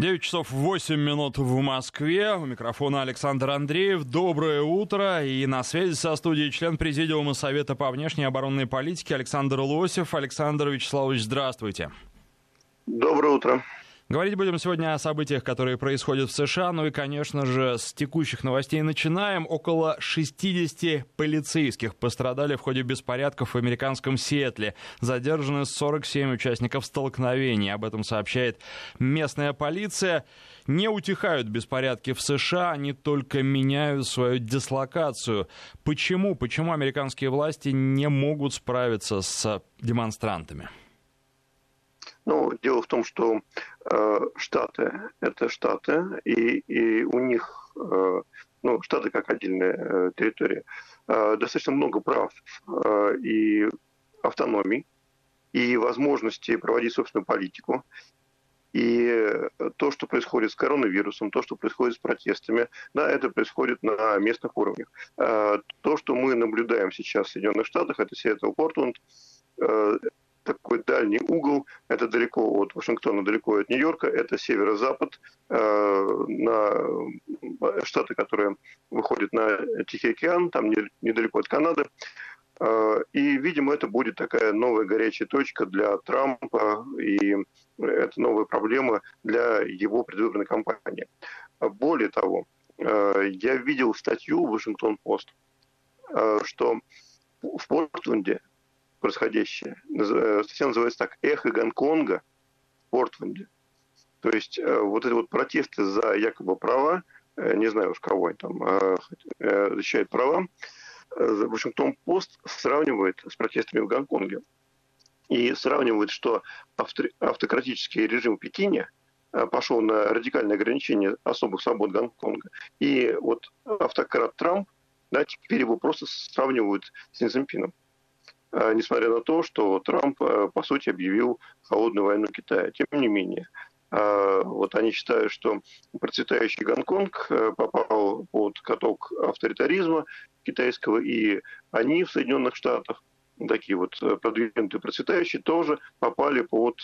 9 часов 8 минут в Москве. У микрофона Александр Андреев. Доброе утро. И на связи со студией член Президиума Совета по внешней оборонной политике Александр Лосев. Александр Вячеславович, здравствуйте. Доброе утро. Говорить будем сегодня о событиях, которые происходят в США. Ну и, конечно же, с текущих новостей начинаем. Около 60 полицейских пострадали в ходе беспорядков в американском Сиэтле. Задержаны 47 участников столкновений. Об этом сообщает местная полиция. Не утихают беспорядки в США, они только меняют свою дислокацию. Почему? Почему американские власти не могут справиться с демонстрантами? Ну, дело в том, что э, Штаты – это Штаты, и, и у них, э, ну, Штаты как отдельная э, территория, э, достаточно много прав э, и автономий, и возможности проводить собственную политику. И то, что происходит с коронавирусом, то, что происходит с протестами, да, это происходит на местных уровнях. Э, то, что мы наблюдаем сейчас в Соединенных Штатах, это Сиэтл, Портленд, э, такой дальний угол, это далеко от Вашингтона, далеко от Нью-Йорка, это северо-запад, э, на штаты, которые выходят на Тихий океан, там недалеко от Канады. Э, и, видимо, это будет такая новая горячая точка для Трампа, и это новая проблема для его предвыборной кампании. Более того, э, я видел статью в Вашингтон-Пост, э, что в Портленде происходящее. Э, статья называется так «Эхо Гонконга в Портленде». То есть э, вот эти вот протесты за якобы права, э, не знаю уж кого они там защищают права, Вашингтон-Пост сравнивает с протестами в Гонконге. И сравнивает, что автократический режим в Пекине пошел на радикальное ограничение особых свобод Гонконга. И вот автократ Трамп, да, теперь его просто сравнивают с Цзиньпином. А, несмотря на то, что Трамп, а, по сути, объявил холодную войну Китая. Тем не менее, а, вот они считают, что процветающий Гонконг попал под каток авторитаризма китайского, и они в Соединенных Штатах, такие вот продвинутые процветающие, тоже попали под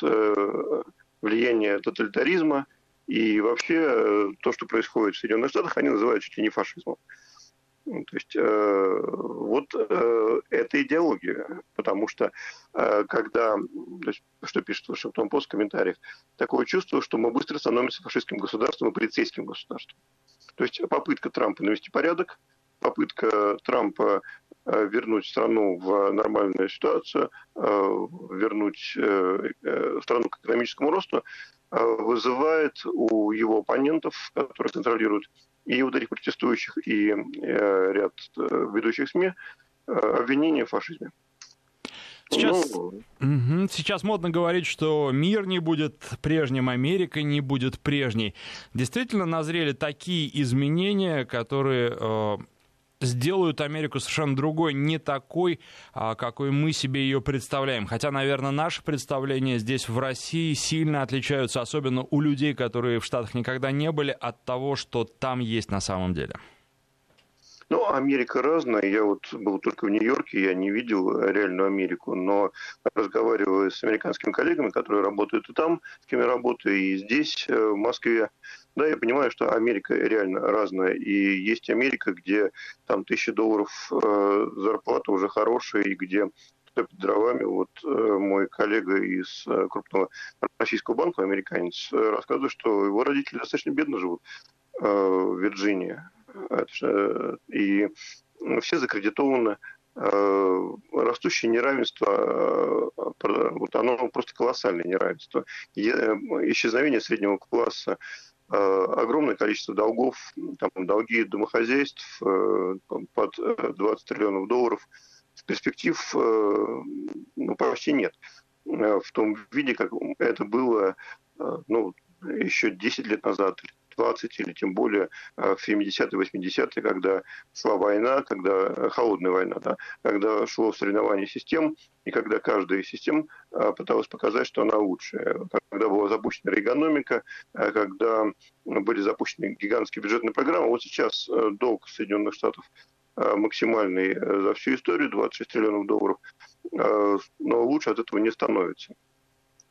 влияние тоталитаризма, и вообще то, что происходит в Соединенных Штатах, они называют чуть ли не фашизмом. Ну, то есть э, вот э, это идеология, потому что э, когда, то есть, что пишет Вашингтон Пост в комментариях, такое чувство, что мы быстро становимся фашистским государством и полицейским государством. То есть попытка Трампа навести порядок, попытка Трампа э, вернуть страну в нормальную ситуацию, э, вернуть э, страну к экономическому росту, вызывает у его оппонентов, которые контролируют и вот этих протестующих, и э, ряд э, ведущих СМИ э, обвинения в фашизме. Сейчас, ну, угу, сейчас модно говорить, что мир не будет прежним, Америка не будет прежней. Действительно назрели такие изменения, которые э, сделают Америку совершенно другой, не такой, а, какой мы себе ее представляем. Хотя, наверное, наши представления здесь, в России, сильно отличаются, особенно у людей, которые в Штатах никогда не были, от того, что там есть на самом деле. Ну, Америка разная. Я вот был только в Нью-Йорке, я не видел реальную Америку, но разговаривая с американскими коллегами, которые работают и там, с кем я работаю, и здесь, э, в Москве, да, я понимаю, что Америка реально разная. И есть Америка, где там тысячи долларов э, зарплата уже хорошая, и где топит дровами. Вот э, мой коллега из э, крупного российского банка, американец, э, рассказывает, что его родители достаточно бедно живут э, в Вирджинии. Это, и все закредитованы. Э, растущее неравенство, э, вот оно просто колоссальное неравенство. Э, исчезновение среднего класса, огромное количество долгов, там, долги домохозяйств под 20 триллионов долларов. Перспектив ну, почти нет в том виде, как это было ну, еще 10 лет назад 20 или тем более э, в 70-е, 80-е, когда шла война, когда э, холодная война, да, когда шло соревнование систем, и когда каждая из систем э, пыталась показать, что она лучшая. Когда была запущена экономика, когда были запущены гигантские бюджетные программы. Вот сейчас долг Соединенных Штатов максимальный за всю историю, 26 триллионов долларов, но лучше от этого не становится.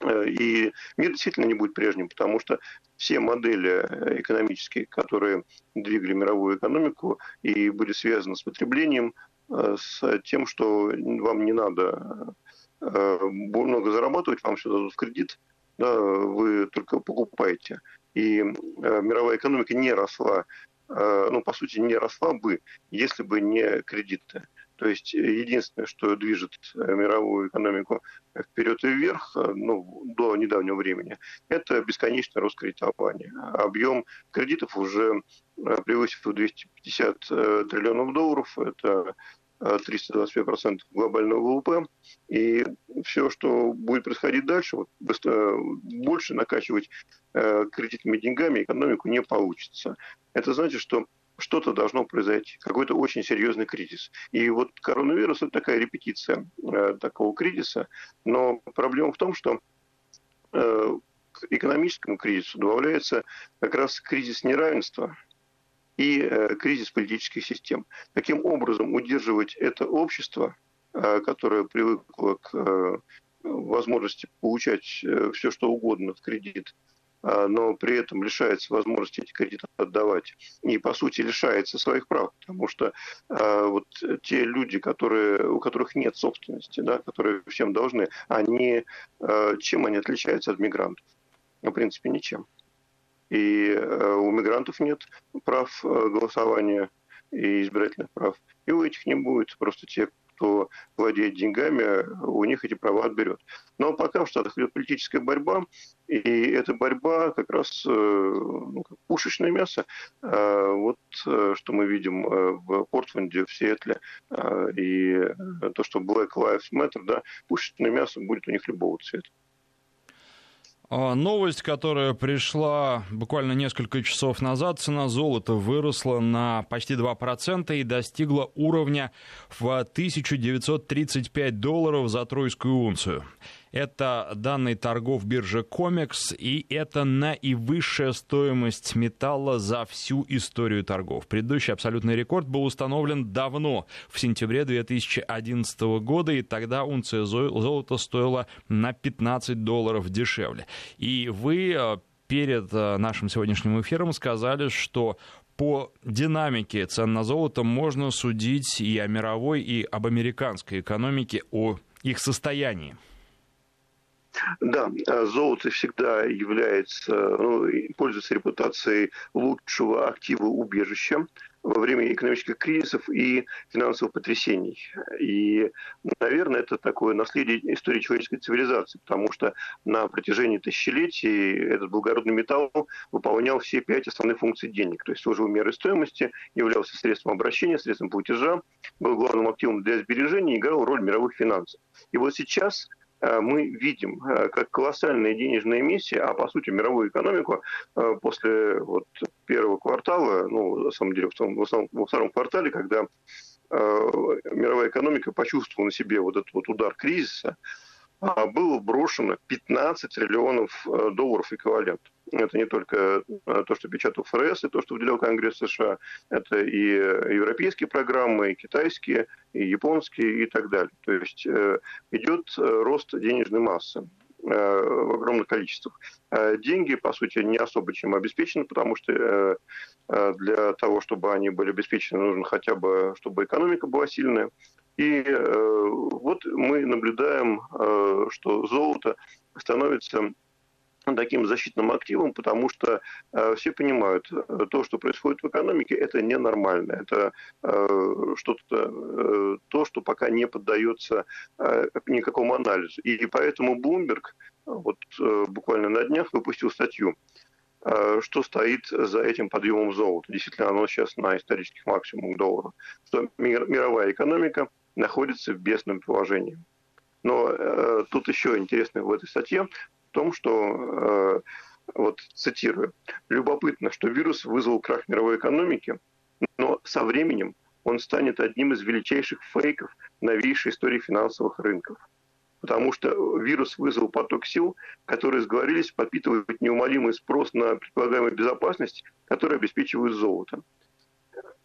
Э, и мир действительно не будет прежним, потому что все модели э, экономические, которые двигали мировую экономику и были связаны с потреблением, э, с тем, что вам не надо много зарабатывать, вам все дадут в кредит, да, вы только покупаете. И мировая экономика не росла, ну, по сути, не росла бы, если бы не кредиты. То есть единственное, что движет мировую экономику вперед и вверх, э, ну, до недавнего времени, это бесконечное роскредитование. Объем кредитов уже э, превысил 250 э, триллионов долларов, это 325% глобального ВВП. И все, что будет происходить дальше, вот, больше накачивать кредитными деньгами экономику не получится. Это значит, что что-то должно произойти, какой-то очень серьезный кризис. И вот коронавирус – это такая репетиция э, такого кризиса, но проблема в том, что э, к экономическому кризису добавляется как раз кризис неравенства и э, кризис политических систем. Таким образом, удерживать это общество, э, которое привыкло к э, возможности получать э, все, что угодно в кредит, но при этом лишается возможности эти кредиты отдавать. И, по сути, лишается своих прав, потому что э, вот те люди, которые, у которых нет собственности, да, которые всем должны, они, э, чем они отличаются от мигрантов? Ну, в принципе, ничем. И у мигрантов нет прав голосования и избирательных прав. И у этих не будет. Просто те, кто владеет деньгами, у них эти права отберет. Но пока в Штатах идет политическая борьба, и эта борьба как раз э, ну, как пушечное мясо. А вот э, что мы видим э, в Портленде, в Сиэтле, и то, что Black Lives Matter, да, пушечное мясо будет у них любого цвета. А, новость, которая пришла буквально несколько часов назад, цена золота выросла на почти 2% и достигла уровня в 1935 долларов за тройскую унцию. Это данные торгов биржи Комекс, и это наивысшая стоимость металла за всю историю торгов. Предыдущий абсолютный рекорд был установлен давно, в сентябре 2011 года, и тогда унция золота стоила на 15 долларов дешевле. И вы э, перед э, нашим сегодняшним эфиром сказали, что по динамике цен на золото можно судить и о мировой, и об американской экономике, о их состоянии. Да, э, золото всегда является, ну, пользуется репутацией лучшего актива убежища во время экономических кризисов и финансовых потрясений. И, наверное, это такое наследие истории человеческой цивилизации, потому что на протяжении тысячелетий этот благородный металл выполнял все пять основных функций денег. То есть служил мерой стоимости, являлся средством обращения, средством платежа, был главным активом для сбережения и играл роль мировых финансов. И вот сейчас мы видим, э, как колоссальные денежные эмиссии, а по сути мировую экономику э, после вот первого квартала, ну, на самом деле, в том, во втором квартале, когда мировая экономика почувствовала на себе вот этот вот удар кризиса, а было брошено 15 триллионов долларов эквивалент. Это не только то, что печатал ФРС, и то, что выделял Конгресс США. Это и европейские программы, и китайские, и японские, и так далее. То есть э, идет э, рост денежной массы э, в огромных количествах. Деньги, по сути, не особо чем обеспечены, потому что для того, чтобы они были обеспечены, нужно хотя бы, чтобы экономика была сильная. И вот мы наблюдаем, что золото становится таким защитным активом, потому что э, все понимают, э, то, что происходит в экономике, это ненормально. Это э, что-то, э, то, что пока не поддается э, никакому анализу. И поэтому Bloomberg вот, э, буквально на днях выпустил статью, э, что стоит за этим подъемом золота. Действительно, оно сейчас на исторических максимумах доллара. Что мир, мировая экономика находится в бедственном положении. Но э, тут еще интересно в этой статье том, что, э, вот цитирую, любопытно, что вирус вызвал крах мировой экономики, но со временем он станет одним из величайших фейков новейшей истории финансовых рынков. Потому что вирус вызвал поток сил, которые сговорились подпитывать неумолимый спрос на предполагаемую безопасность, которые обеспечивают золото.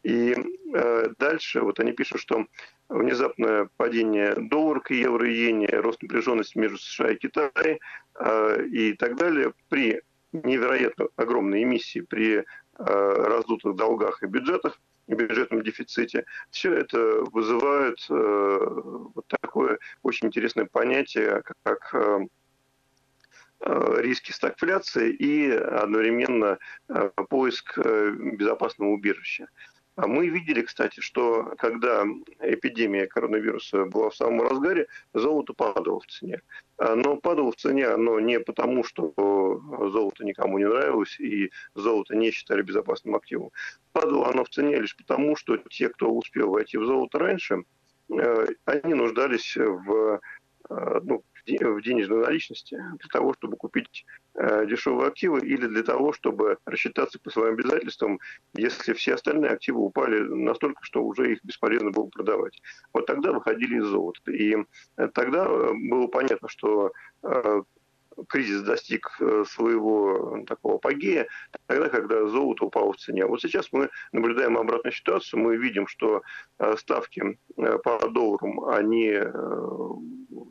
И э, дальше вот они пишут, что внезапное падение доллара к евро и иене, рост напряженности между США и Китаем э, и так далее при невероятно огромной эмиссии, при э, раздутых долгах и бюджетах, и бюджетном дефиците, все это вызывает э, вот такое очень интересное понятие, как э, э риски стагфляции и одновременно э, поиск э, безопасного убежища. А мы видели, кстати, что когда эпидемия коронавируса была в самом разгаре, золото падало в цене. А, но падало в цене оно не потому, что золото никому не нравилось и золото не считали безопасным активом. Падало оно в цене лишь потому, что те, кто успел войти в золото раньше, э, они нуждались в э, ну, в денежной наличности для того, чтобы купить э, дешевые активы или для того, чтобы рассчитаться по своим обязательствам, если все остальные активы упали настолько, что уже их бесполезно было продавать. Вот тогда выходили из золота. И э, тогда э, было понятно, что кризис достиг э, своего такого апогея, тогда, когда золото упало в цене. Вот сейчас мы наблюдаем обратную ситуацию, мы видим, что э, ставки э, по долларам, они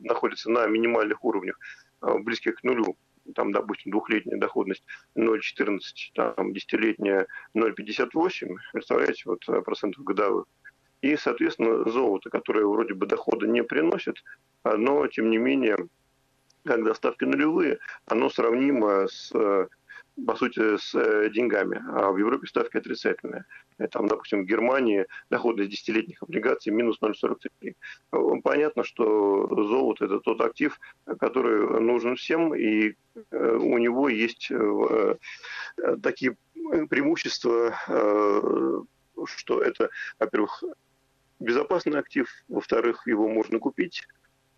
находятся на минимальных уровнях, близких к нулю там, допустим, двухлетняя доходность 0,14, там, десятилетняя 0,58, представляете, вот процентов годовых. И, соответственно, золото, которое вроде бы дохода не приносит, но, тем не менее, когда ставки нулевые, оно сравнимо с э, по сути, с э, деньгами. А в Европе ставки отрицательные. Э, там, допустим, в Германии доходность десятилетних облигаций минус 0,43. Понятно, что золото – это тот актив, который нужен всем, и у него есть такие преимущества, что это, во-первых, безопасный актив, во-вторых, его можно купить,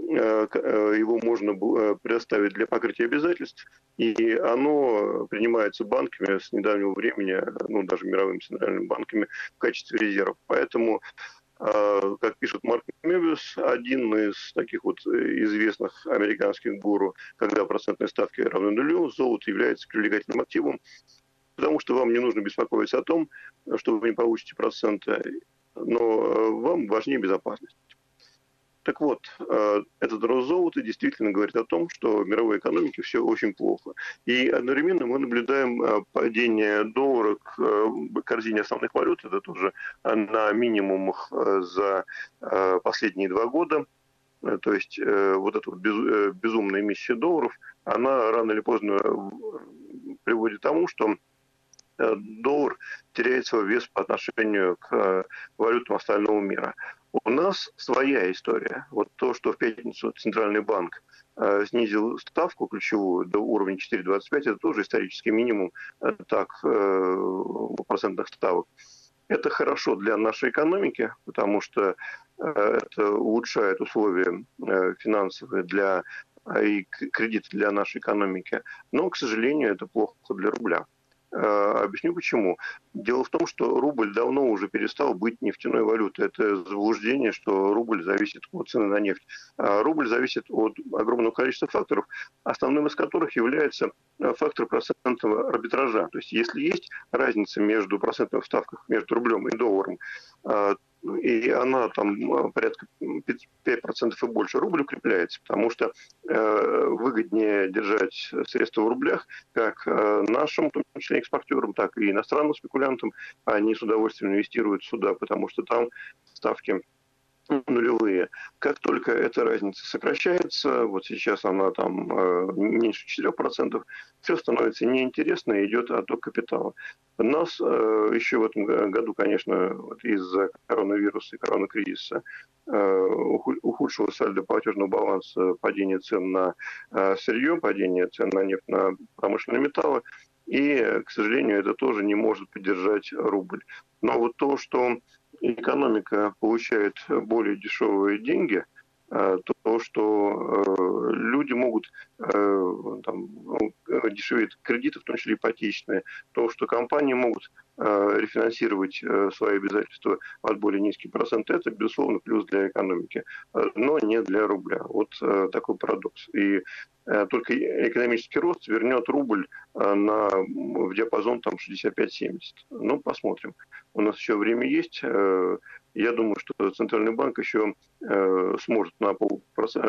его можно э, предоставить для покрытия обязательств, и оно принимается банками с недавнего времени, ну, даже мировыми центральными банками в качестве резерва. Поэтому как пишет Марк Мебиус, один из таких вот известных американских гуру, когда процентные ставки равны нулю, золото является привлекательным активом, потому что вам не нужно беспокоиться о том, что вы не получите проценты, но вам важнее безопасность. Так вот, э, этот рост золота действительно говорит о том, что в мировой экономике все очень плохо. И одновременно мы наблюдаем э, падение доллара к э, корзине основных валют. Это тоже на минимумах за последние два года. То есть вот эта вот безумная эмиссия долларов, она рано или поздно приводит к тому, что доллар теряет свой вес по отношению к валютам остального мира. У нас своя история. Вот то, что в пятницу Центральный банк э, снизил ставку ключевую до уровня 4,25, это тоже исторический минимум э, так э, процентных ставок. Это хорошо для нашей экономики, потому что это улучшает условия финансовые для и кредит для нашей экономики. Но, к сожалению, это плохо для рубля. Э, объясню почему. Дело в том, что рубль давно уже перестал быть нефтяной валютой. Это заблуждение, что рубль зависит от цены на нефть. А рубль зависит от огромного количества факторов, основным из которых является э, фактор процентного арбитража. То есть если есть разница между процентными ставках между рублем и долларом, э, и она там э, порядка 5% и больше, рубль укрепляется, потому что э, выгоднее держать средства в рублях как э, нашим, в том числе экспортерам, так и иностранным спекулянтам. Они с удовольствием инвестируют сюда, потому что там ставки нулевые. Как только эта разница сокращается, вот сейчас она там э, меньше 4%, все становится неинтересно и идет отток капитала. Нас э, еще в этом году, конечно, вот из-за коронавируса и коронакризиса э, ухудшилось сальдо платежного баланса, падение цен на сырье, падение цен на нефть, на промышленные металлы. И, к сожалению, это тоже не может поддержать рубль. Но вот то, что экономика получает более дешевые деньги, то, что люди могут там, ну, дешеветь кредиты, в том числе ипотечные, то, что компании могут рефинансировать свои обязательства от более низких процентов, это, безусловно, плюс для экономики, но не для рубля. Вот такой парадокс. И только экономический рост вернет рубль на, в диапазон там, 65-70. Ну, посмотрим. У нас еще время есть. Я думаю, что Центральный банк еще э, сможет на,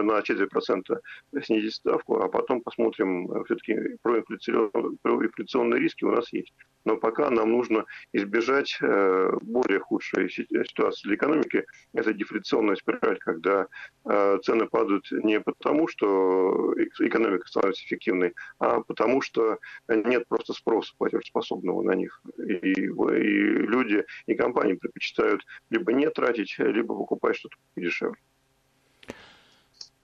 на четверть процента снизить ставку, а потом посмотрим, э, все-таки проинфляционные риски у нас есть. Но пока нам нужно избежать э, более худшей ситуации для экономики. Это дефляционная спираль, когда э, цены падают не потому, что экономика становится эффективной, а потому что нет просто спроса платежеспособного на них. И, и люди, и компании предпочитают либо не тратить, либо покупать что-то дешевле.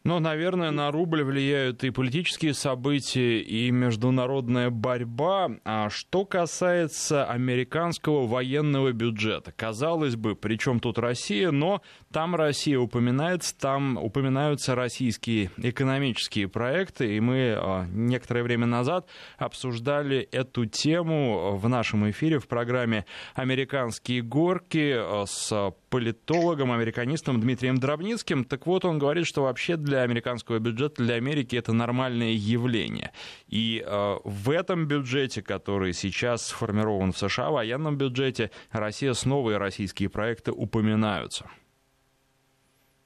Ну, наверное, на рубль влияют и политические события, и международная борьба. А что касается американского военного бюджета, казалось бы, при чем тут Россия, но там Россия упоминается, там упоминаются российские экономические проекты, и мы а, некоторое время назад обсуждали эту тему в нашем эфире в программе «Американские горки» с политологом, американистом Дмитрием Дробницким. Так вот, он говорит, что вообще для американского бюджета, для Америки это нормальное явление. И э, в этом бюджете, который сейчас сформирован в США, в военном бюджете, Россия снова и российские проекты упоминаются.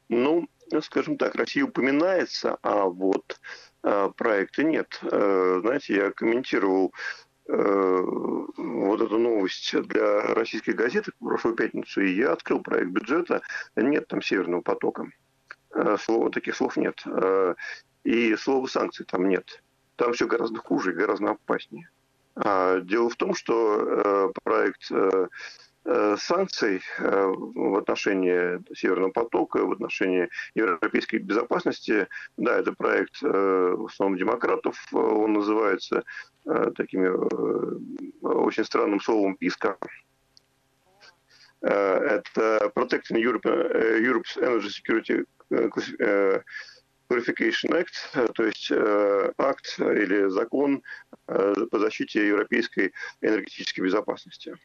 Ну, скажем так, Россия упоминается, а вот э, проекта нет. Э, знаете, я комментировал Э, вот эту новость для российской газеты прошлую пятницу, и я открыл проект бюджета. Нет там Северного потока. Э, слова, таких слов нет. Э, и слова санкций там нет. Там все гораздо хуже гораздо опаснее. А, дело в том, что проект Э, санкций э, в отношении Северного потока, в отношении европейской безопасности. Да, это проект в основном демократов. Он называется такими очень странным словом «писка». Это Protecting Europe, Europe's Energy Security Purification Act, то есть акт или закон по защите европейской энергетической безопасности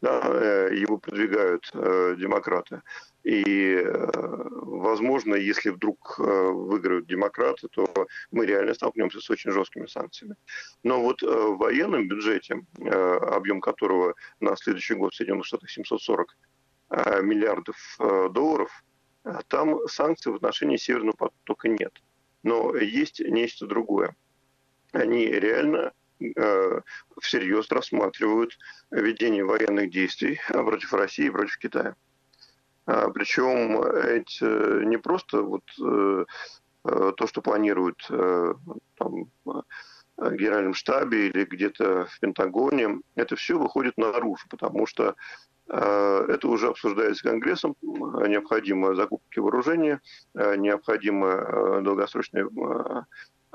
да, э, его продвигают э, демократы. И, э, возможно, если вдруг выиграют демократы, то мы реально столкнемся с очень жесткими санкциями. Но вот в военном бюджете, объем которого на следующий год в Соединенных Штатах 740 миллиардов долларов, там санкций в отношении Северного потока нет. Но есть нечто другое. Они реально Э, всерьез рассматривают ведение военных действий против России и против Китая. А, Причем это не просто вот э, э, то, что планируют там, в Генеральном штабе или где-то в Пентагоне, это все выходит наружу, потому что это уже обсуждается Конгрессом, необходимы закупки вооружения, необходимы долгосрочные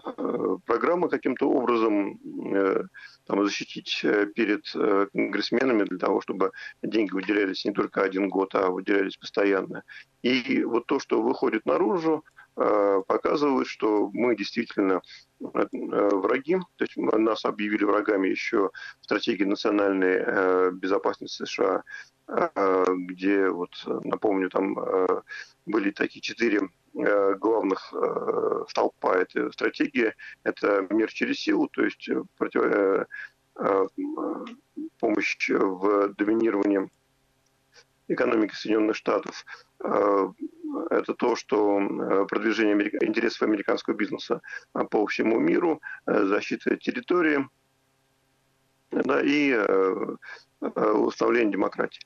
Э, программа каким-то образом э, там, защитить э, перед конгрессменами для того, чтобы деньги выделялись не только один год, а выделялись постоянно. И вот то, что выходит наружу, показывает, что мы действительно враги, то есть нас объявили врагами еще в стратегии национальной безопасности США, где, вот напомню, там были такие четыре Э, главных э, столпа этой стратегии – это мир через силу, то есть э, против, помощь в доминировании экономики Соединенных Штатов. Это то, что продвижение интересов американского бизнеса по всему миру, защита территории да, и установление демократии.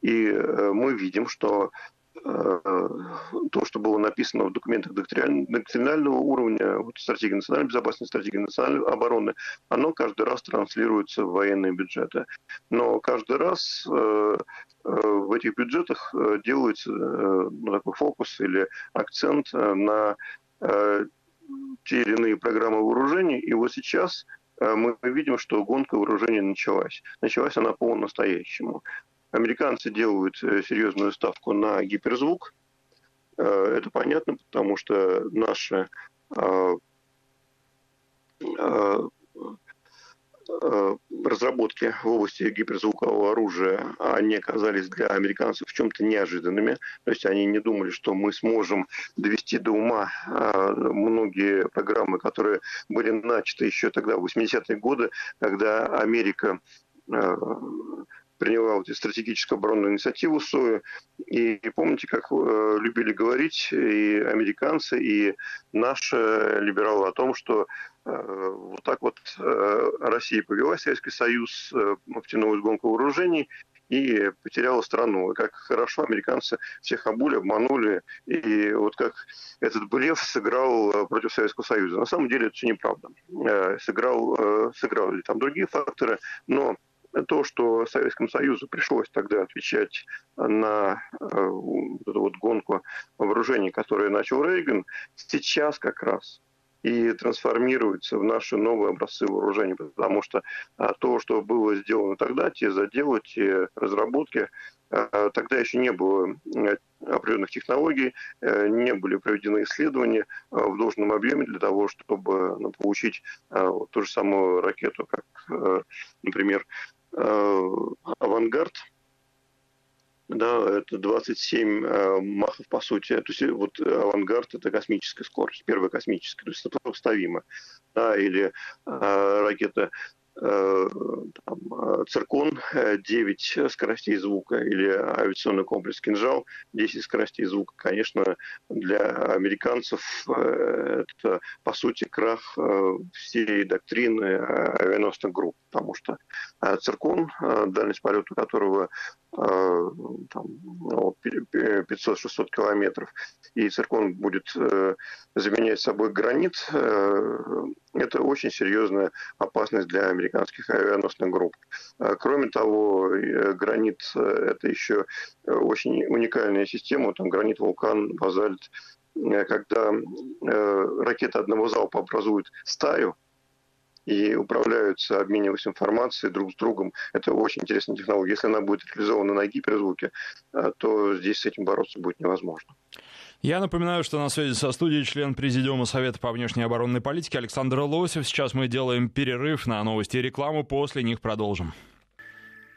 И мы видим, что Э, то, что было написано в документах доктринального уровня, вот стратегия национальной безопасности, стратегия национальной обороны, оно каждый раз транслируется в военные бюджеты. Но каждый раз э, э, в этих бюджетах делается ну, такой фокус или акцент на те или иные программы вооружений. И вот сейчас мы видим, что гонка вооружений началась. Началась она по-настоящему. Американцы делают э, серьезную ставку на гиперзвук. Это понятно, потому что наши Э, разработки в области гиперзвукового оружия, они оказались для американцев в чем-то неожиданными. То есть они не думали, что мы сможем довести до ума э, многие программы, которые были начаты еще тогда, в 80-е годы, когда Америка э, приняла вот стратегическую оборонную инициативу СОИ. И помните, как э, любили говорить и американцы, и наши либералы о том, что э, вот так вот э, Россия повела Советский Союз э, в тянулась гонку вооружений и потеряла страну. И как хорошо американцы всех обули, обманули, и вот как этот блеф сыграл э, против Советского Союза. На самом деле это все неправда. Э, сыграл, э, сыграли там другие факторы, но то, что Советскому Союзу пришлось тогда отвечать на э, эту вот гонку вооружений, которую начал Рейган, сейчас как раз и трансформируется в наши новые образцы вооружений, потому что а, то, что было сделано тогда, те заделы, те разработки, а, тогда еще не было э, определенных технологий, э, не были проведены исследования в должном объеме для того, чтобы ну, получить ту же самую ракету, как, например, Э, авангард, да, это 27 э, махов по сути. То есть вот авангард это космическая скорость, первая космическая, то есть сопоставимо. Да, или э, ракета Э, там, э, циркон 9 э, скоростей звука или авиационный комплекс «Кинжал» 10 скоростей звука. Конечно, для американцев это, по сути, крах всей доктрины авианосных групп, потому что циркон, дальность полета которого там, 500-600 ну, километров, и циркон будет заменять собой гранит, это очень серьезная опасность для американских авианосных групп. Кроме того, э, гранит э, – это еще э, очень уникальная система. Там гранит, вулкан, базальт. Когда ракеты одного залпа образуют стаю, и управляются, обмениваются информацией друг с другом. Это очень интересная технология. Если она будет реализована на гиперзвуке, то здесь с этим бороться будет невозможно. Я напоминаю, что на связи со студией член Президиума Совета по внешней оборонной политике Александр Лосев. Сейчас мы делаем перерыв на новости и рекламу, после них продолжим.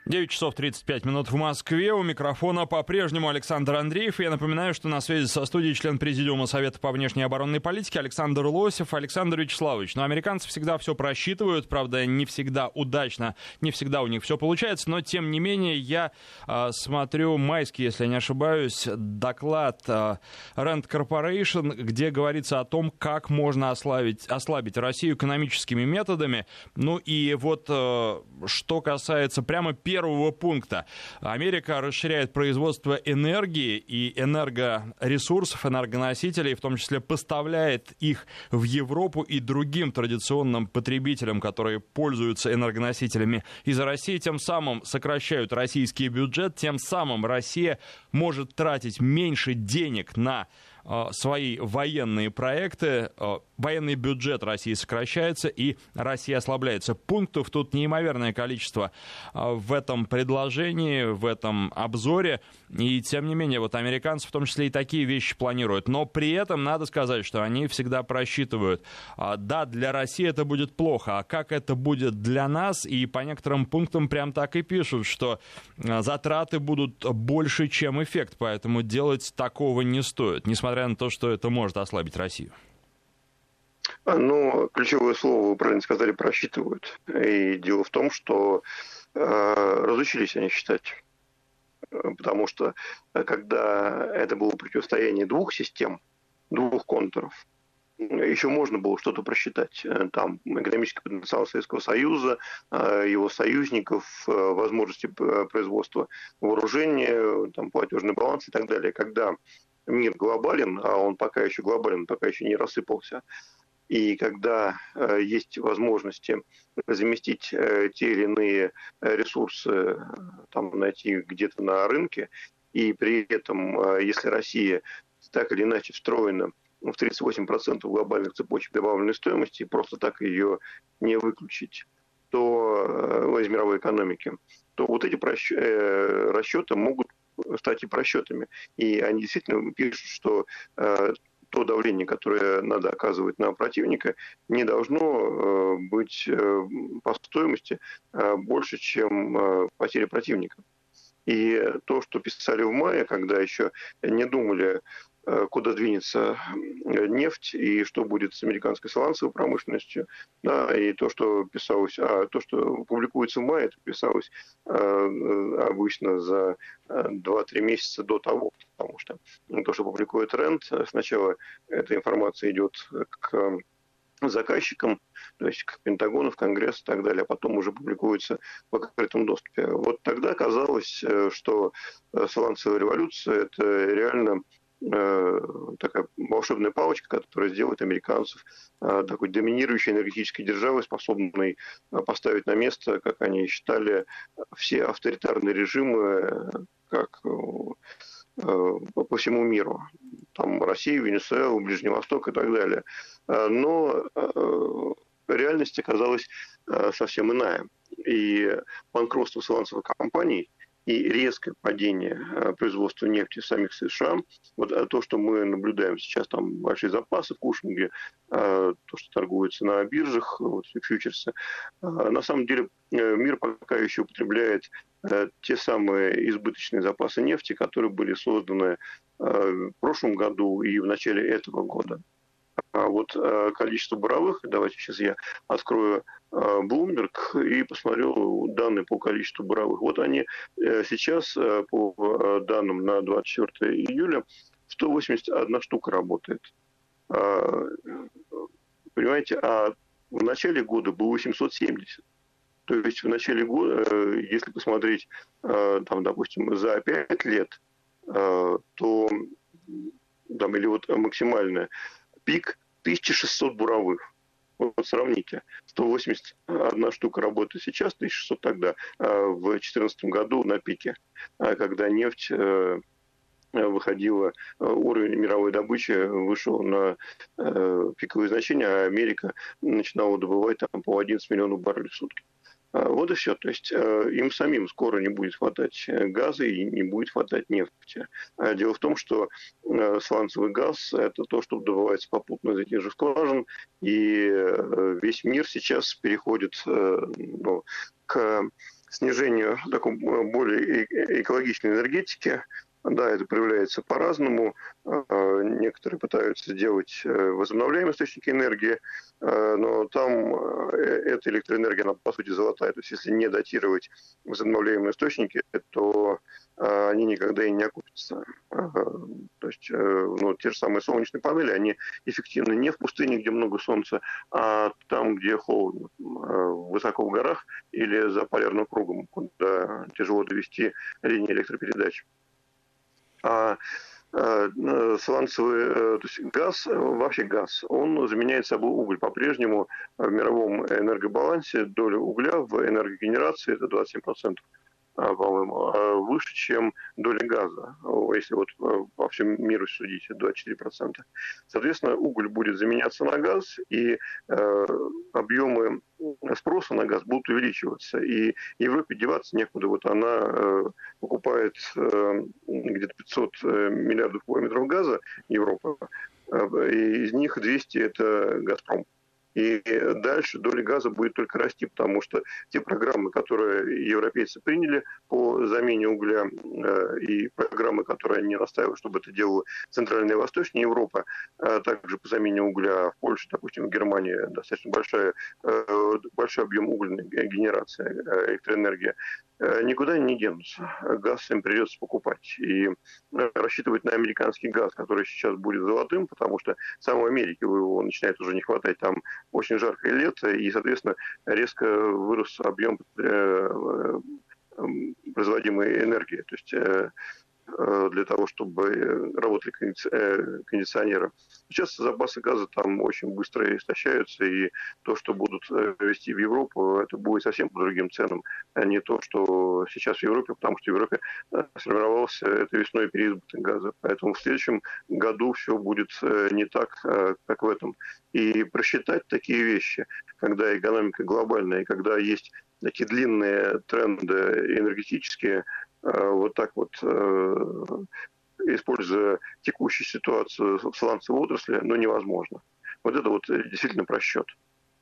9 часов 35 минут в Москве. У микрофона по-прежнему Александр Андреев. Я напоминаю, что на связи со студией член Президиума Совета по внешней оборонной политике Александр Лосев. Александр Вячеславович, но американцы всегда все просчитывают, правда, не всегда удачно, не всегда у них все получается, но тем не менее я э, смотрю майский, если я не ошибаюсь, доклад э, Rand Corporation, где говорится о том, как можно ослабить, ослабить Россию экономическими методами. Ну и вот э, что касается прямо первого пункта. Америка расширяет производство энергии и энергоресурсов, энергоносителей, в том числе поставляет их в Европу и другим традиционным потребителям, которые пользуются энергоносителями из России, тем самым сокращают российский бюджет, тем самым Россия может тратить меньше денег на Э, свои военные проекты, э, военный бюджет России сокращается и Россия ослабляется. Пунктов тут неимоверное количество э, в этом предложении, в этом обзоре. И тем не менее, вот американцы в том числе и такие вещи планируют. Но при этом надо сказать, что они всегда просчитывают. Да, для России это будет плохо, а как это будет для нас? И по некоторым пунктам прям так и пишут, что затраты будут больше, чем эффект. Поэтому делать такого не стоит. Несмотря на то, что это может ослабить Россию? А, ну, ключевое слово, вы правильно сказали, просчитывают. И дело в том, что э, разучились они считать. Потому что э, когда это было противостояние двух систем, двух контуров, еще можно было что-то просчитать. Э, там экономический потенциал Советского Союза, э, его союзников, возможности производства вооружения, там, платежный баланс и так далее. Когда мир глобален, а он пока еще глобален, пока еще не рассыпался. И когда э, есть возможности заместить э, те или иные ресурсы, э, там, найти где-то на рынке, и при этом, если Россия так или иначе встроена в 38% глобальных цепочек добавленной стоимости, и просто так ее не выключить, то из мировой экономики, то вот эти расчеты могут статьи просчетами. И они действительно пишут, что то давление, которое надо оказывать на противника, не должно быть по стоимости больше, чем потери противника. И то, что писали в мае, когда еще не думали, э, куда двинется нефть и что будет с американской сланцевой промышленностью, да, и то, что писалось, а то, что публикуется в мае, это писалось э, обычно за 2-3 э, месяца до того, потому что то, что публикует Рент, сначала эта информация идет к заказчикам, то есть к Пентагону, в Конгресс и так далее, а потом уже публикуется в открытом доступе. Вот тогда казалось, э, что э, сланцевая революция – это реально э, такая волшебная палочка, которая сделает американцев такой доминирующей энергетической державой, способной поставить на место, как они считали, все авторитарные режимы, как по всему миру. Там Россия, Венесуэла, Ближний Восток и так далее. Э, но э, реальность оказалась э, совсем иная. И банкротство сланцевых компаний и резкое падение производства нефти в самих США, вот то, что мы наблюдаем сейчас, там большие запасы в Кушинге, то, что торгуется на биржах, вот, фьючерсы, на самом деле мир пока еще употребляет те самые избыточные запасы нефти, которые были созданы в прошлом году и в начале этого года. А вот э, количество буровых, давайте сейчас я открою э, Bloomberg и посмотрю данные по количеству буровых. Вот они э, сейчас по данным на 24 июля 181 штука работает. А, понимаете, а в начале года было 870. То есть в начале года, если посмотреть, там, допустим, за 5 лет, то там, или вот максимальная пик 1600 буровых. Вот сравните. 181 штука работает сейчас, 1600 тогда, а в 2014 году на пике, а когда нефть э, выходила, э, уровень мировой добычи вышел на э, пиковые значения, а Америка начинала добывать там по 11 миллионов баррелей в сутки. А, вот и все. То есть э, им самим скоро не будет хватать э, газа и не будет хватать нефти. А дело в том, что э, сланцевый газ – это то, что добывается попутно из этих же скважин, и весь мир сейчас переходит ну, к снижению такой более экологичной энергетики, да, это проявляется по-разному. А, некоторые пытаются делать э, возобновляемые источники энергии, а, но там э, эта электроэнергия, она по сути золотая. То есть если не датировать возобновляемые источники, то они никогда и не окупятся. То есть э, ну, те же самые солнечные панели, они эффективны не в пустыне, где много солнца, а там, где холодно, высоко в горах или за полярным кругом, куда тяжело довести линии электропередач а э, сланцевый э, то есть газ, вообще газ, он заменяет собой уголь. По-прежнему в мировом энергобалансе доля угля в энергогенерации это 27%. А, по-моему, а выше, чем доля газа, если вот э, по всему миру судить, 24%. Соответственно, уголь будет заменяться на газ, и э, объемы спроса на газ будут увеличиваться. И Европе деваться некуда. Вот она э, покупает э, где-то 500 э, миллиардов кубометров газа, Европа, э, и из них 200 это «Газпром». И дальше доля газа будет только расти, потому что те программы, которые европейцы приняли по замене угля, э, и программы, которые они настаивают, чтобы это делала Центральная и Восточная Европа, а также по замене угля в Польше, допустим, в Германии достаточно большая, э, большой объем угольной генерации э, электроэнергии, никуда не денутся. Газ им придется покупать. И рассчитывать на американский газ, который сейчас будет золотым, потому что самой Америке его начинает уже не хватать. Там очень жаркое лето, и, соответственно, резко вырос объем э, производимой энергии. То есть э, Э, для того, чтобы работали э, кондиционеры. Сейчас запасы газа там очень быстро истощаются, и то, что будут э, вести в Европу, это будет совсем по другим ценам, а не то, что сейчас в Европе, потому что в Европе сформировался это весной переизбыток газа. Поэтому в следующем году все будет не так, как в этом. И просчитать такие вещи, когда экономика глобальная, и когда есть такие длинные тренды энергетические, вот так вот используя текущую ситуацию в сланцевой отрасли, ну, невозможно. Вот это вот действительно просчет.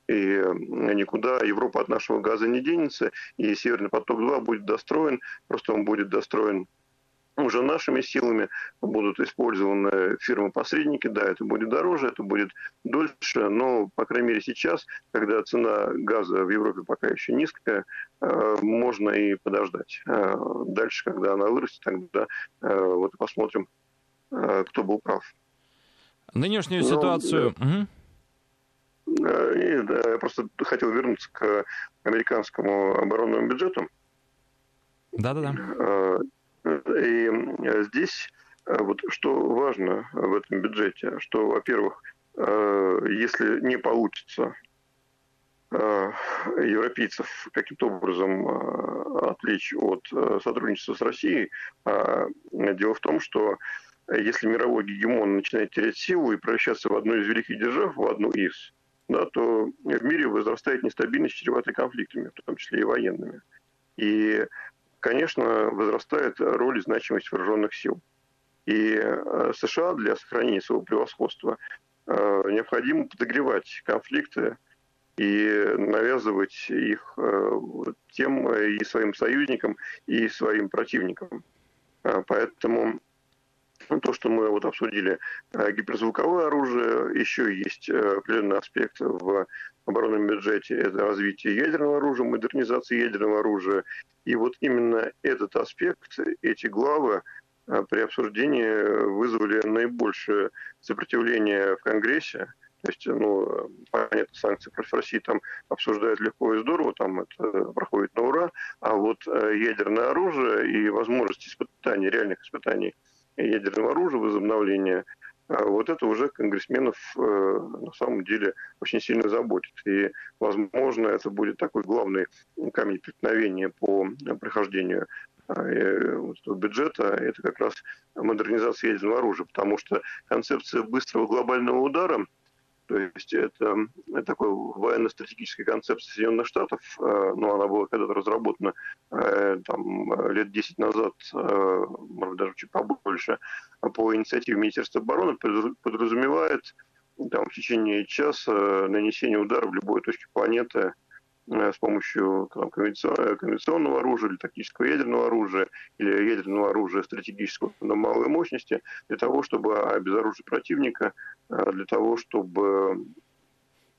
И никуда Европа от нашего газа не денется, и Северный поток-2 будет достроен, просто он будет достроен уже нашими силами будут использованы фирмы-посредники. Да, это будет дороже, это будет дольше, но, по крайней мере, сейчас, когда цена газа в Европе пока еще низкая, э, можно и подождать. Э, дальше, когда она вырастет, тогда э, вот посмотрим, кто был прав. Нынешнюю но, ситуацию... Да. Угу. И, да, я просто хотел вернуться к американскому оборонному бюджету. Да-да-да. И э, здесь э, вот что важно в этом бюджете, что, во-первых, э, если не получится европейцев каким-то образом отвлечь от сотрудничества с Россией, а дело в том, что если мировой гегемон начинает терять силу и превращаться в одну из великих держав, в одну из, да, то в мире возрастает нестабильность, чреватая конфликтами, в том числе и военными. И конечно, возрастает роль и значимость вооруженных сил. И э, США для сохранения своего превосходства э, необходимо подогревать конфликты и навязывать их э, тем и своим союзникам, и своим противникам. Поэтому то, что мы вот обсудили, гиперзвуковое оружие, еще есть определенный аспект в оборонном бюджете, это развитие ядерного оружия, модернизация ядерного оружия, и вот именно этот аспект, эти главы а, при обсуждении вызвали наибольшее сопротивление в Конгрессе. То есть, ну, понятно, санкции против России там обсуждают легко и здорово, там это проходит на ура, а вот э, ядерное оружие и возможность испытаний, реальных испытаний ядерного оружия, возобновления – а вот это уже конгрессменов э, на самом деле очень сильно заботит. И, возможно, это будет такой главный камень преткновения по прохождению э, бюджета, это как раз модернизация ядерного оружия, потому что концепция быстрого глобального удара – то есть это, это такой военно-стратегическая концепция Соединенных Штатов, э, ну, она была когда-то разработана э, там, лет 10 назад, э, может даже чуть побольше, по инициативе Министерства обороны, подразумевает там, в течение часа нанесение удара в любой точке планеты Э, с помощью там, конвенционного оружия или тактического ядерного оружия или ядерного оружия стратегического на малой мощности для того, чтобы обезоружить противника, э, для того, чтобы,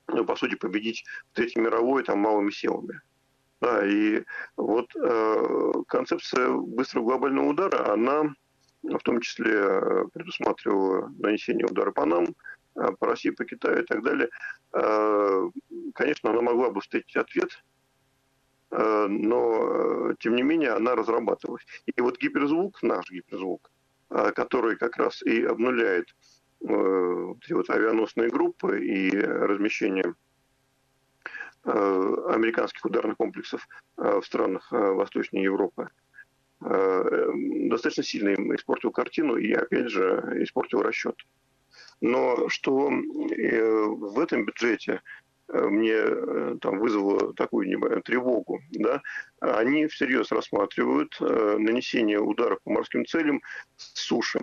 ну, по сути, победить Третьей мировой там, малыми силами. Да, и вот э, концепция быстрого глобального удара, она в том числе э, предусматривала нанесение удара по нам, Э, по России, по Китаю и так далее, э, конечно, она могла бы встретить ответ, э, но, тем не менее, она разрабатывалась. И вот гиперзвук, наш гиперзвук, который как раз и обнуляет вот авианосные группы и размещение американских ударных комплексов в странах Восточной Европы, достаточно сильно им испортил картину и, опять же, испортил расчет. Но что э, в этом бюджете э, мне э, там вызвало такую тревогу, да, они всерьез рассматривают нанесение ударов по морским целям с суши.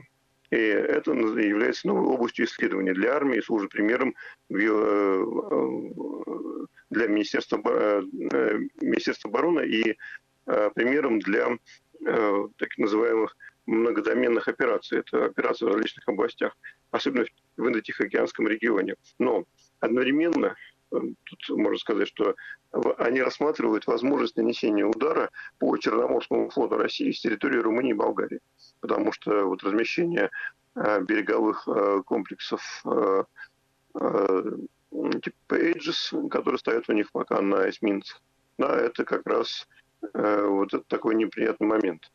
И это является новой областью исследования для армии, служит примером для Министерства, Министерства обороны и примером для так называемых многодоменных операций. Это операции в различных областях, особенно в Индо-Тихоокеанском регионе. Но одновременно э, тут можно сказать, что они рассматривают возможность нанесения удара по Черноморскому флоту России с территории Румынии и Болгарии. Потому что вот размещение э, береговых э, комплексов типа Aegis, которые стоят у них пока на эсминцах, да, это как раз вот такой неприятный момент.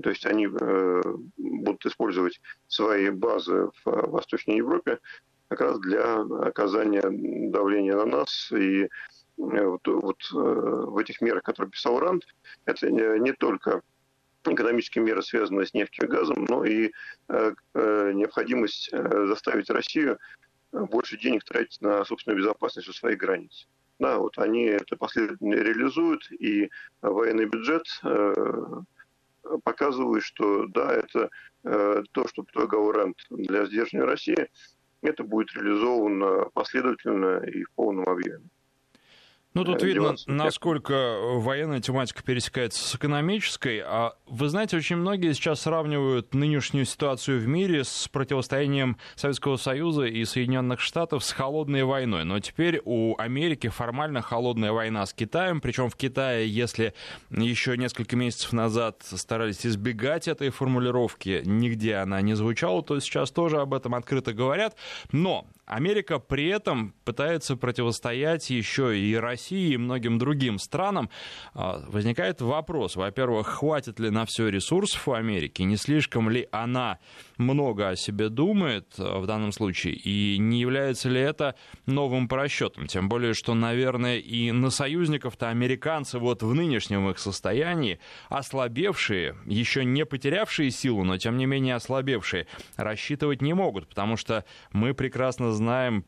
То есть они э, будут использовать свои базы в э, Восточной Европе как раз для оказания давления на нас. И э, вот, вот в этих мерах, которые писал Ранд, это не только экономические меры, связанные с нефтью и газом, но и необходимость заставить Россию больше денег тратить на собственную безопасность у своих границ. Да, вот они это последовательно реализуют, и военный бюджет показывают, что да, это то, что предлагал для сдерживания России, это будет реализовано последовательно и в полном объеме. Ну, тут видно, насколько военная тематика пересекается с экономической. А вы знаете, очень многие сейчас сравнивают нынешнюю ситуацию в мире с противостоянием Советского Союза и Соединенных Штатов с холодной войной. Но теперь у Америки формально холодная война с Китаем. Причем в Китае, если еще несколько месяцев назад старались избегать этой формулировки, нигде она не звучала, то сейчас тоже об этом открыто говорят. Но Америка при этом пытается противостоять еще и России, и многим другим странам. А, возникает вопрос, во-первых, хватит ли на все ресурсов у Америки, не слишком ли она много о себе думает а, в данном случае, и не является ли это новым просчетом? Тем более, что, наверное, и на союзников-то американцы вот в нынешнем их состоянии, ослабевшие, еще не потерявшие силу, но тем не менее ослабевшие, рассчитывать не могут, потому что мы прекрасно знаем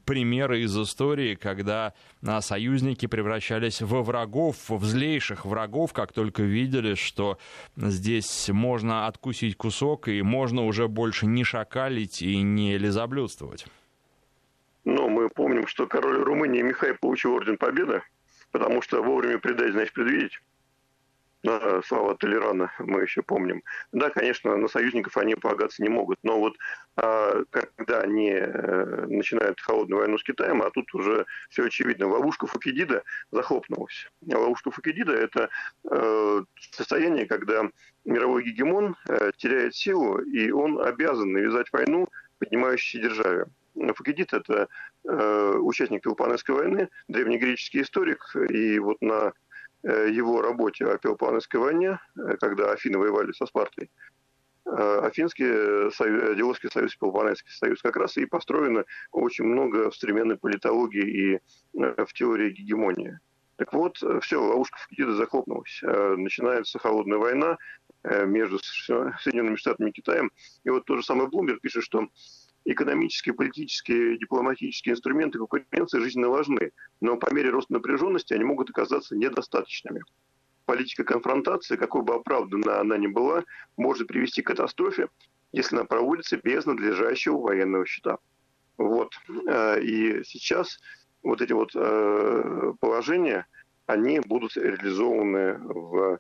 примеры из истории, когда а, союзники превращались во врагов, в злейших врагов, как только видели, что здесь можно откусить кусок и можно уже больше не шакалить и не лизоблюдствовать. Но мы помним, что король Румынии Михай получил орден Победы, потому что вовремя предать, значит предвидеть да, слава Толерана мы еще помним. Да, конечно, на союзников они полагаться не могут, но вот а, когда они а, начинают холодную войну с Китаем, а тут уже все очевидно, ловушка Фукидида захлопнулась. Ловушка Фукидида – это а, состояние, когда мировой гегемон теряет силу, и он обязан навязать войну поднимающейся державе. Фукидид – это э, участник Пелопонесской войны, древнегреческий историк, и вот на Э, его работе о Пелопонесской войне, э, когда Афины воевали со Спартой, э, Афинский союз, Делосский союз Пелопонесский союз как раз и построено очень много в современной политологии и в теории гегемонии. Так вот, все, ловушка Фукидида захлопнулась. Начинается холодная война между Соединенными Штатами и Китаем. И вот тот же самый Блумберг пишет, что экономические, политические, дипломатические инструменты конкуренции жизненно важны, но по мере роста напряженности они могут оказаться недостаточными. Политика конфронтации, какой бы оправданна она ни была, может привести к катастрофе, если она проводится без надлежащего военного счета. Вот. Э, и сейчас вот эти вот э, положения, они будут реализованы в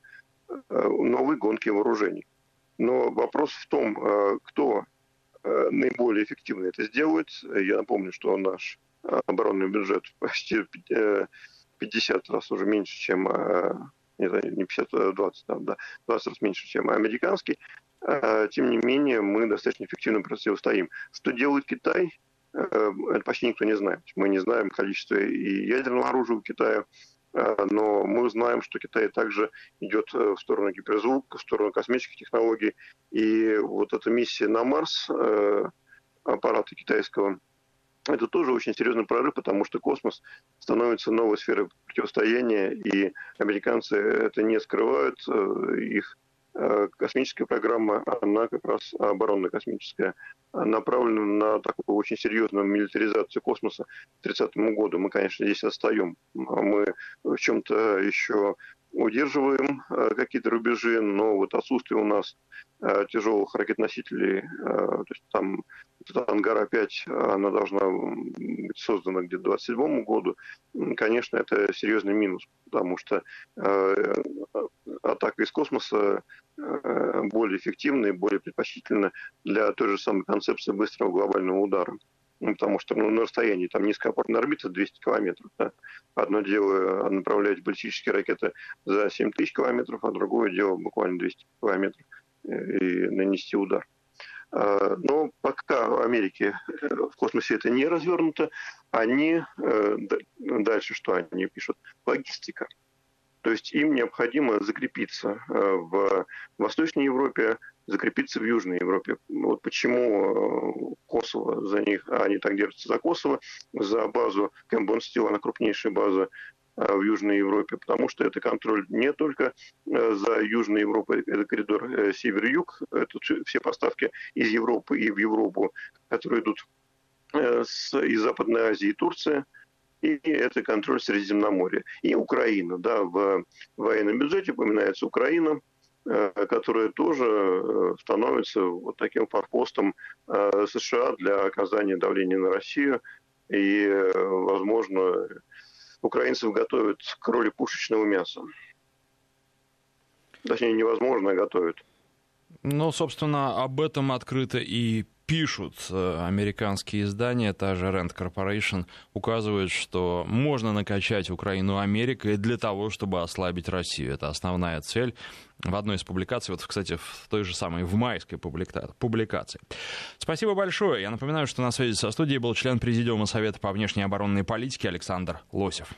э, новой гонке вооружений. Но вопрос в том, кто наиболее эффективно это сделают. Я напомню, что наш э, оборонный бюджет почти 50 раз уже меньше, чем э, не, не 50, а 20, да, 20 раз меньше, чем американский. Тем не менее, мы достаточно эффективно противостоим. Что делает Китай, это почти никто не знает. Мы не знаем количество и ядерного оружия у Китая, Э, но мы знаем, что Китай также идет э, в сторону гиперзвука, в сторону космических технологий. И вот эта миссия на Марс э, аппарата китайского, это тоже очень серьезный прорыв, потому что космос становится новой сферой противостояния, и американцы это не скрывают, их Э, космическая программа, она как раз оборонная космическая, направлена на такую очень серьезную милитаризацию космоса к 30 году. Мы, конечно, здесь отстаем. Мы в чем-то еще удерживаем э, какие-то рубежи, но вот отсутствие у нас э, тяжелых ракет-носителей, то есть там Ангара-5, она должна быть создана где-то к 2027 году, конечно, это серьезный минус, потому что атака из космоса Э, более эффективно и более предпочтительно для той же самой концепции быстрого глобального удара. Ну, потому что ну, на расстоянии там низкоопорная орбита 200 километров. Да? Одно дело направлять баллистические ракеты за 7 тысяч километров, а другое дело буквально 200 километров э, и нанести удар. А, но пока в Америке э, в космосе это не развернуто, они дальше что они пишут? Логистика. То есть им необходимо закрепиться э, в Восточной Европе, закрепиться в Южной Европе. Вот почему э, Косово за них, а они так держатся за Косово, за базу Кэмбон Стил, она крупнейшая база э, в Южной Европе, потому что это контроль не только за Южной Европой, это коридор север-юг, это все поставки из Европы и в Европу, которые идут из Западной Азии и Турции – и это контроль Средиземноморья. И Украина, да, в военном бюджете упоминается Украина, которая тоже становится вот таким форпостом США для оказания давления на Россию. И, возможно, украинцев готовят к роли пушечного мяса. Точнее, невозможно а готовят. Ну, собственно, об этом открыто и пишут э, американские издания, та же Rand Corporation указывает, что можно накачать Украину Америкой для того, чтобы ослабить Россию. Это основная цель в одной из публикаций, вот, кстати, в той же самой, в майской публикации. Спасибо большое. Я напоминаю, что на связи со студией был член Президиума Совета по внешней оборонной политике Александр Лосев.